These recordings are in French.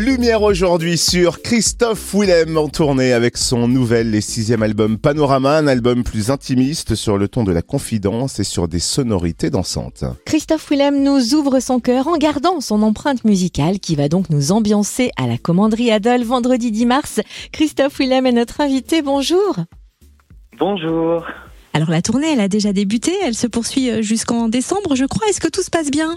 Lumière aujourd'hui sur Christophe Willem en tournée avec son nouvel et sixième album Panorama, un album plus intimiste sur le ton de la confidence et sur des sonorités dansantes. Christophe Willem nous ouvre son cœur en gardant son empreinte musicale qui va donc nous ambiancer à la commanderie Adol vendredi 10 mars. Christophe Willem est notre invité, bonjour. Bonjour. Alors la tournée, elle a déjà débuté, elle se poursuit euh, jusqu'en décembre, je crois. Est-ce que tout se passe bien?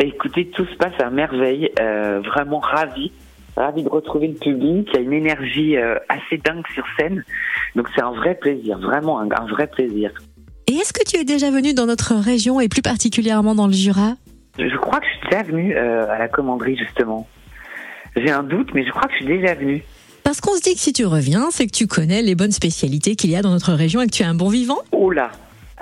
Écoutez, tout se passe à merveille, euh, vraiment ravi, ravi de retrouver le public. Il y a une énergie euh, assez dingue sur scène, donc c'est un vrai plaisir, vraiment un, vrai plaisir. Et est-ce que tu es déjà venu dans notre région et plus particulièrement dans le Jura? Je crois que je suis déjà venu euh, à la commanderie justement. J'ai un doute, mais je crois que je suis déjà venu. Parce qu'on se dit que si tu reviens, c'est que tu connais les bonnes spécialités qu'il y a dans notre région et que tu es un bon vivant Oh là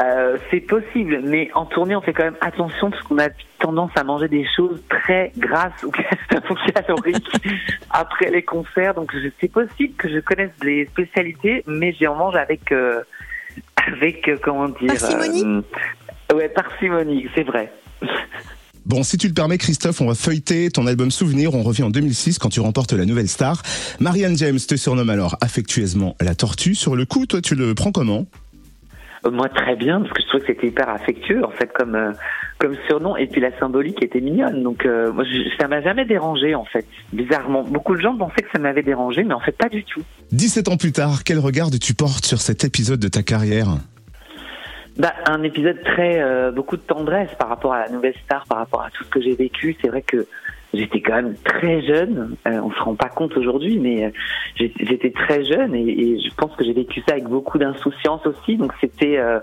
euh, c'est possible, mais en tournée, on fait quand même attention parce qu'on a tendance à manger des choses très grasses ou caloriques après les concerts. Donc, c'est possible que je connaisse les spécialités, mais j'en mange avec, euh, avec euh, comment dire, parcimonie. ouais, parcimonie, c'est vrai. Bon, si tu le permets, Christophe, on va feuilleter ton album Souvenir. On revient en 2006 quand tu remportes la nouvelle star. Marianne James te surnomme alors affectueusement la tortue. Sur le coup, toi, tu le prends comment? euh, moi, très bien, parce que je trouvais que c'était hyper affectueux, en fait, comme euh, comme surnom. Et puis la symbolique était mignonne. Donc, euh, moi, je, ça m'a jamais dérangé, en fait. Bizarrement, beaucoup de gens pensaient que ça m'avait dérangé, mais en fait, pas du tout. 17 ans plus tard, quel regard tu portes sur cet épisode de ta carrière? Bah, un épisode très beaucoup de tendresse par rapport à la nouvelle star, par rapport à tout ce que j'ai vécu. C'est vrai que j'étais quand même très jeune. Euh, on se rend pas compte aujourd'hui, mais euh, j'étais très jeune et, et, je pense que j'ai vécu ça avec beaucoup d'insouciance aussi. Donc c'était euh,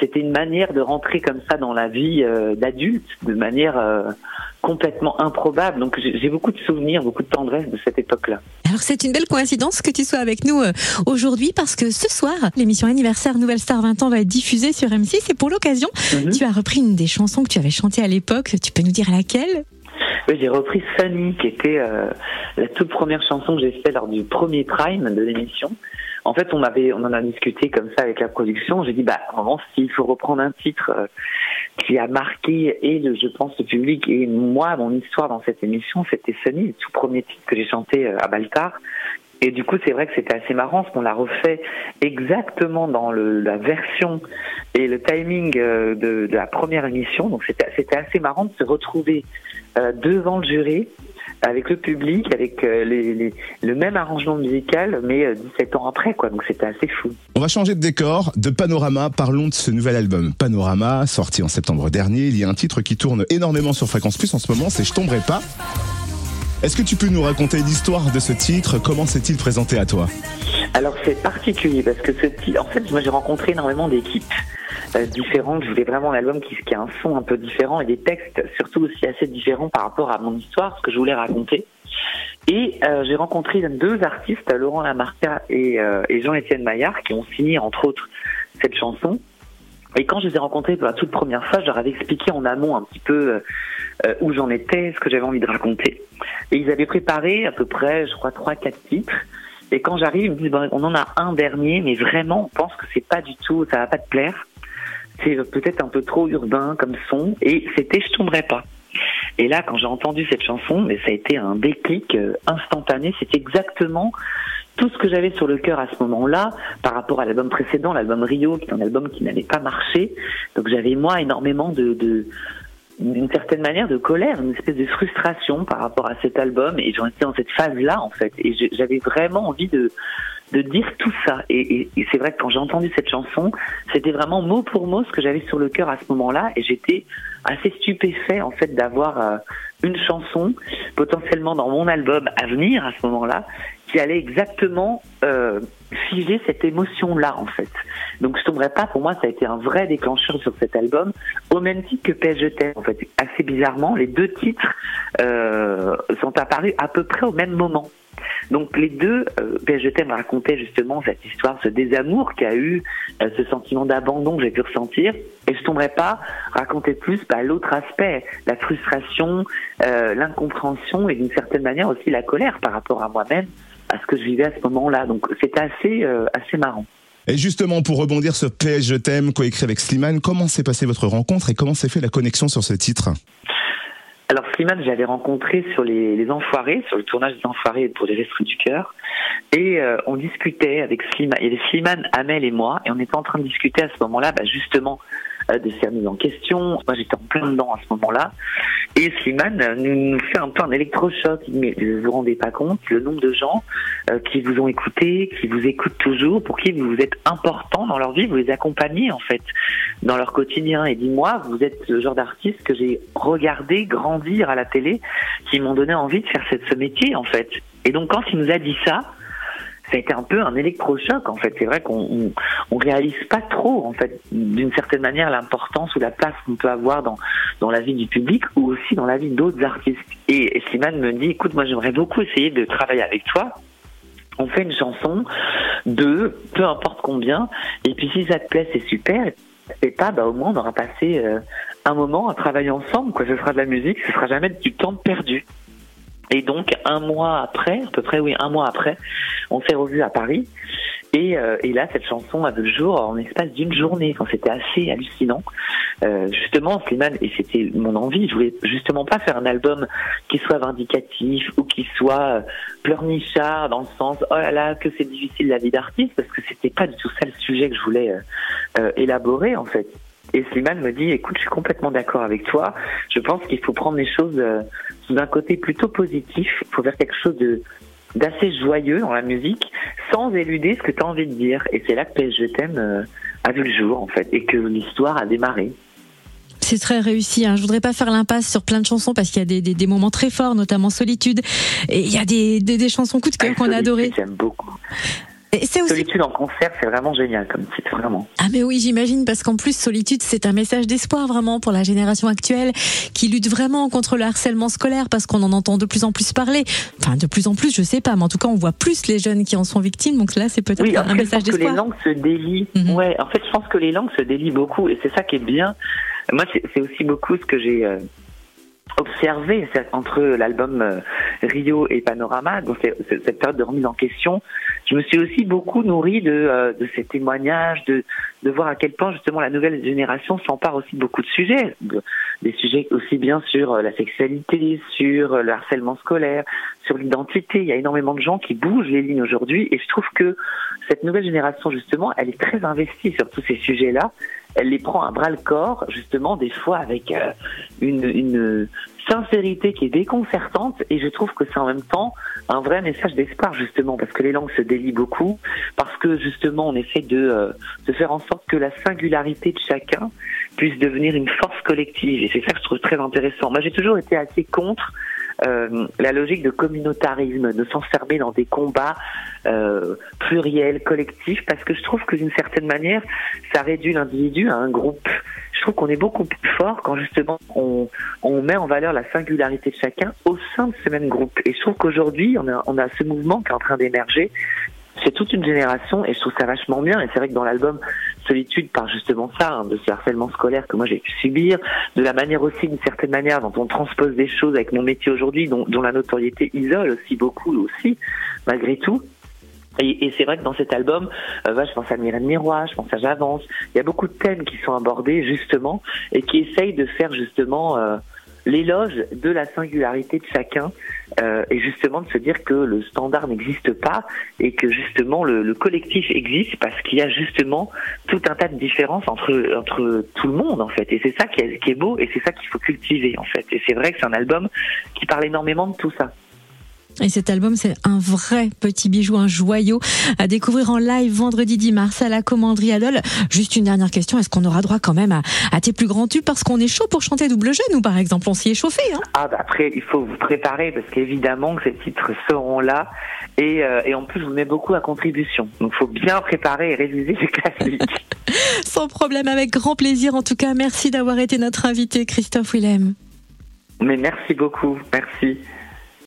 c'était une manière de rentrer comme ça dans la vie euh, d'adulte, de manière complètement improbable. Donc j'ai beaucoup de souvenirs, beaucoup de tendresse de cette époque-là. Alors c'est une belle coïncidence que tu sois avec nous aujourd'hui parce que ce soir, l'émission anniversaire Nouvelle Star 20 ans va être diffusée sur M6 et pour l'occasion, mhm. tu as repris une des chansons que tu avais chantées à l'époque. Tu peux nous dire laquelle? J'ai repris Sunny, qui était euh, la toute première chanson que j'ai faite lors du premier prime de l'émission. En fait, on avait, on en a discuté comme ça avec la production. J'ai dit, bah, vraiment, s'il faut reprendre un titre euh, qui a marqué et le, je pense, le public et moi, mon histoire dans cette émission, c'était Sunny, le tout premier titre que j'ai chanté euh, à Baltar. Et du coup, c'est vrai que c'était assez marrant, parce qu'on l'a refait exactement dans la version et le timing de, de la première émission. Donc, c'était assez marrant de se retrouver euh, devant le jury avec le public, avec euh, le même arrangement musical, mais 17 euh, ans après. Donc c'était assez fou. On va changer de décor, de Panorama. Parlons de ce nouvel album. Panorama, sorti en septembre dernier. Il y a un titre qui tourne énormément sur Fréquence Plus en ce moment, c'est Je tomberai pas. Est-ce que tu peux nous raconter l'histoire de ce titre? Comment s'est-il présenté à toi? Alors c'est particulier parce que ce titre, en fait, moi j'ai rencontré énormément d'équipes euh, différentes. Je voulais vraiment un album qui, qui a un son un peu différent et des textes surtout aussi assez différents par rapport à mon histoire, ce que je voulais raconter. Et euh, j'ai rencontré deux artistes, Laurent Lamarca et, euh, et Jean-Étienne Maillard, qui ont signé entre autres cette chanson. Et quand je les ai rencontrés pour la toute première fois, je leur avais expliqué en amont un petit peu euh, où j'en étais, ce que j'avais envie de raconter. Et ils avaient préparé à peu près, je crois, trois, quatre titres. Et quand j'arrive, ils me disent, bon, on en a un dernier, mais vraiment, on pense que c'est pas du tout, ça va pas te plaire. C'est peut-être un peu trop urbain comme son. Et c'était Je tomberai pas. Et là, quand j'ai entendu cette chanson, mais ça a été un déclic euh, instantané. C'est exactement tout ce que j'avais sur le cœur à ce moment-là, par rapport à l'album précédent, l'album Rio, qui est un album qui n'avait pas marché. Donc j'avais moi énormément de, de d'une certaine manière de colère, une espèce de frustration par rapport à cet album. Et j'en étais dans cette phase-là en fait. Et j'avais vraiment envie de de dire tout ça. Et, c'est vrai que quand j'ai entendu cette chanson, c'était vraiment mot pour mot ce que j'avais sur le cœur à ce moment-là. Et j'étais assez stupéfait en fait d'avoir euh, une chanson potentiellement dans mon album à venir à ce moment-là qui allait exactement euh, figer cette émotion-là en fait. Donc je tomberai pas, pour moi ça a été un vrai déclencheur sur cet album, au même titre que PS Je en fait. Assez bizarrement, les deux titres euh, sont apparus à peu près au même moment. Donc les deux, euh, Je t'aime racontait justement cette histoire, ce désamour qu'a eu, euh, ce sentiment d'abandon que j'ai pu ressentir, et je tomberai pas raconter plus bah, l'autre aspect, la frustration, euh, l'incompréhension et d'une certaine manière aussi la colère par rapport à moi-même à ce que je vivais à ce moment-là. Donc c'était assez, euh, assez marrant. Et justement, pour rebondir sur PS Je t'aime, coécrit avec Slimane, comment s'est passée votre rencontre et comment s'est fait la connexion sur ce titre? Alors Slimane, j'avais rencontré sur les, les, Enfoirés, sur le tournage des Enfoirés pour les Restes du Cœur, et euh, on discutait avec Slimane, il y avait Slimane, Amel et moi, et on était en train de discuter à ce moment-là, bah, justement, de faire mise en question. Moi, j'étais en plein dedans à ce moment-là, et Slimane nous, nous, fait un peu un électrochoc. Mais vous vous rendez pas compte le nombre de gens euh, qui vous ont écouté, qui vous écoutent toujours, pour qui vous êtes important dans leur vie, vous les accompagnez en fait dans leur quotidien. Et dis-moi, vous êtes le genre d'artiste que j'ai regardé grandir à la télé, qui m'ont donné envie de faire ce métier en fait. Et donc quand il nous a dit ça, ça a été un peu un électrochoc en fait. C'est vrai qu'on on, réalise pas trop en fait d'une certaine manière l'importance ou la place qu'on peut avoir dans dans la vie du public ou aussi dans la vie d'autres artistes. Et, et me dit écoute moi j'aimerais beaucoup essayer de travailler avec toi. On fait une chanson de peu importe combien et puis si ça te plaît c'est super et pas bah au moins on aura passé euh, un moment à travailler ensemble quoi. Ce sera de la musique, ce sera jamais du temps perdu. Et donc un mois après, à peu près oui, un mois après, on s'est revu à Paris. Et, euh, et, là, cette chanson a vu le jour en espace d'une journée. Enfin, c'était assez hallucinant. Euh, justement, Slimane, et c'était mon envie, je voulais justement pas faire un album qui soit vindicatif ou qui soit euh, pleurnichard dans le sens oh là là que c'est difficile la vie d'artiste parce que c'était pas du tout ça le sujet que je voulais euh, euh élaborer en fait. Et Slimane me dit, écoute, je suis complètement d'accord avec toi. Je pense qu'il faut prendre les choses euh, sous un côté plutôt positif. Il faut faire quelque chose de d'assez joyeux dans la musique, sans éluder ce que tu as envie de dire. Et c'est là que PSG t'aime euh, a vu le jour, en fait, et que l'histoire a démarré. C'est très réussi. Hein. Je voudrais pas faire l'impasse sur plein de chansons parce qu'il y a des, des, des, moments très forts, notamment Solitude. Et il y a des, des, chansons coup de cœur qu'on a adorées. J'aime beaucoup. Solitude en concert, c'est vraiment génial comme titre, vraiment. Ah mais oui, j'imagine, parce qu'en plus, Solitude, c'est un message d'espoir vraiment pour la génération actuelle qui lutte vraiment contre le harcèlement scolaire parce qu'on en entend de plus en plus parler. Enfin, de plus en plus, je sais pas, mais en tout cas, on voit plus les jeunes qui en sont victimes, donc là, c'est peut-être un message d'espoir. que les langues se délient. Mhm. Ouais, en fait, je pense que les langues se délient beaucoup et c'est ça qui est bien. Moi, c'est aussi beaucoup ce que j'ai... Euh, observé entre l'album euh, Rio et Panorama, donc cette période de remise en question, je me suis aussi beaucoup nourri de, euh, ces témoignages, de, de voir à quel point justement la nouvelle génération s'empare aussi de beaucoup de sujets, des sujets aussi bien sur euh, la sexualité, sur le harcèlement scolaire, sur l'identité. Il y a énormément de gens qui bougent les lignes aujourd'hui, et je trouve que cette nouvelle génération justement, elle est très investie sur tous ces sujets-là elle les prend à bras le corps, justement, des fois avec euh, une, une sincérité qui est déconcertante et je trouve que c'est en même temps un vrai message d'espoir justement parce que les langues se délient beaucoup parce que justement on essaie de, euh, de faire en sorte que la singularité de chacun puisse devenir une force collective et c'est ça que je trouve très intéressant. Moi j'ai toujours été assez contre euh, la logique de communautarisme, de s'enfermer dans des combats euh, pluriels, collectifs, parce que je trouve que d'une certaine manière, ça réduit l'individu à un groupe. Je trouve qu'on est beaucoup plus fort quand justement on, on met en valeur la singularité de chacun au sein de ce même groupe. Et je trouve qu'aujourd'hui, on a, on a ce mouvement qui est en train d'émerger c'est toute une génération et je trouve ça vachement bien. Et c'est vrai que dans l'album Solitude par justement ça, hein, de ce harcèlement scolaire que moi j'ai pu subir, de la manière aussi, d'une certaine manière, dont on transpose des choses avec mon métier aujourd'hui, dont, dont, la notoriété isole aussi beaucoup aussi, malgré tout. Et, et c'est vrai que dans cet album, euh, je pense à Myrène Miroir, je pense à J'avance, il y a beaucoup de thèmes qui sont abordés justement et qui essayent de faire justement euh, l'éloge de la singularité de chacun euh, et justement de se dire que le standard n'existe pas et que justement le, le collectif existe parce qu'il y a justement tout un tas de différences entre entre tout le monde en fait et c'est ça qui est, qui est beau et c'est ça qu'il faut cultiver en fait et c'est vrai que c'est un album qui parle énormément de tout ça. Et cet album, c'est un vrai petit bijou, un joyau à découvrir en live vendredi 10 mars à la commanderie Adol. Juste une dernière question, est-ce qu'on aura droit quand même à, tes plus grands tubes Parce qu'on est chaud pour chanter double jeu, nous par exemple, on s'y est chauffé. Hein ah bah après, il faut vous préparer parce qu'évidemment que ces titres seront là. Et, euh, et en plus, je vous mets beaucoup à contribution. Donc il faut bien préparer et réviser ces classiques. Sans problème, avec grand plaisir. En tout cas, merci d'avoir été notre invité, Christophe Willem. Mais merci beaucoup, merci.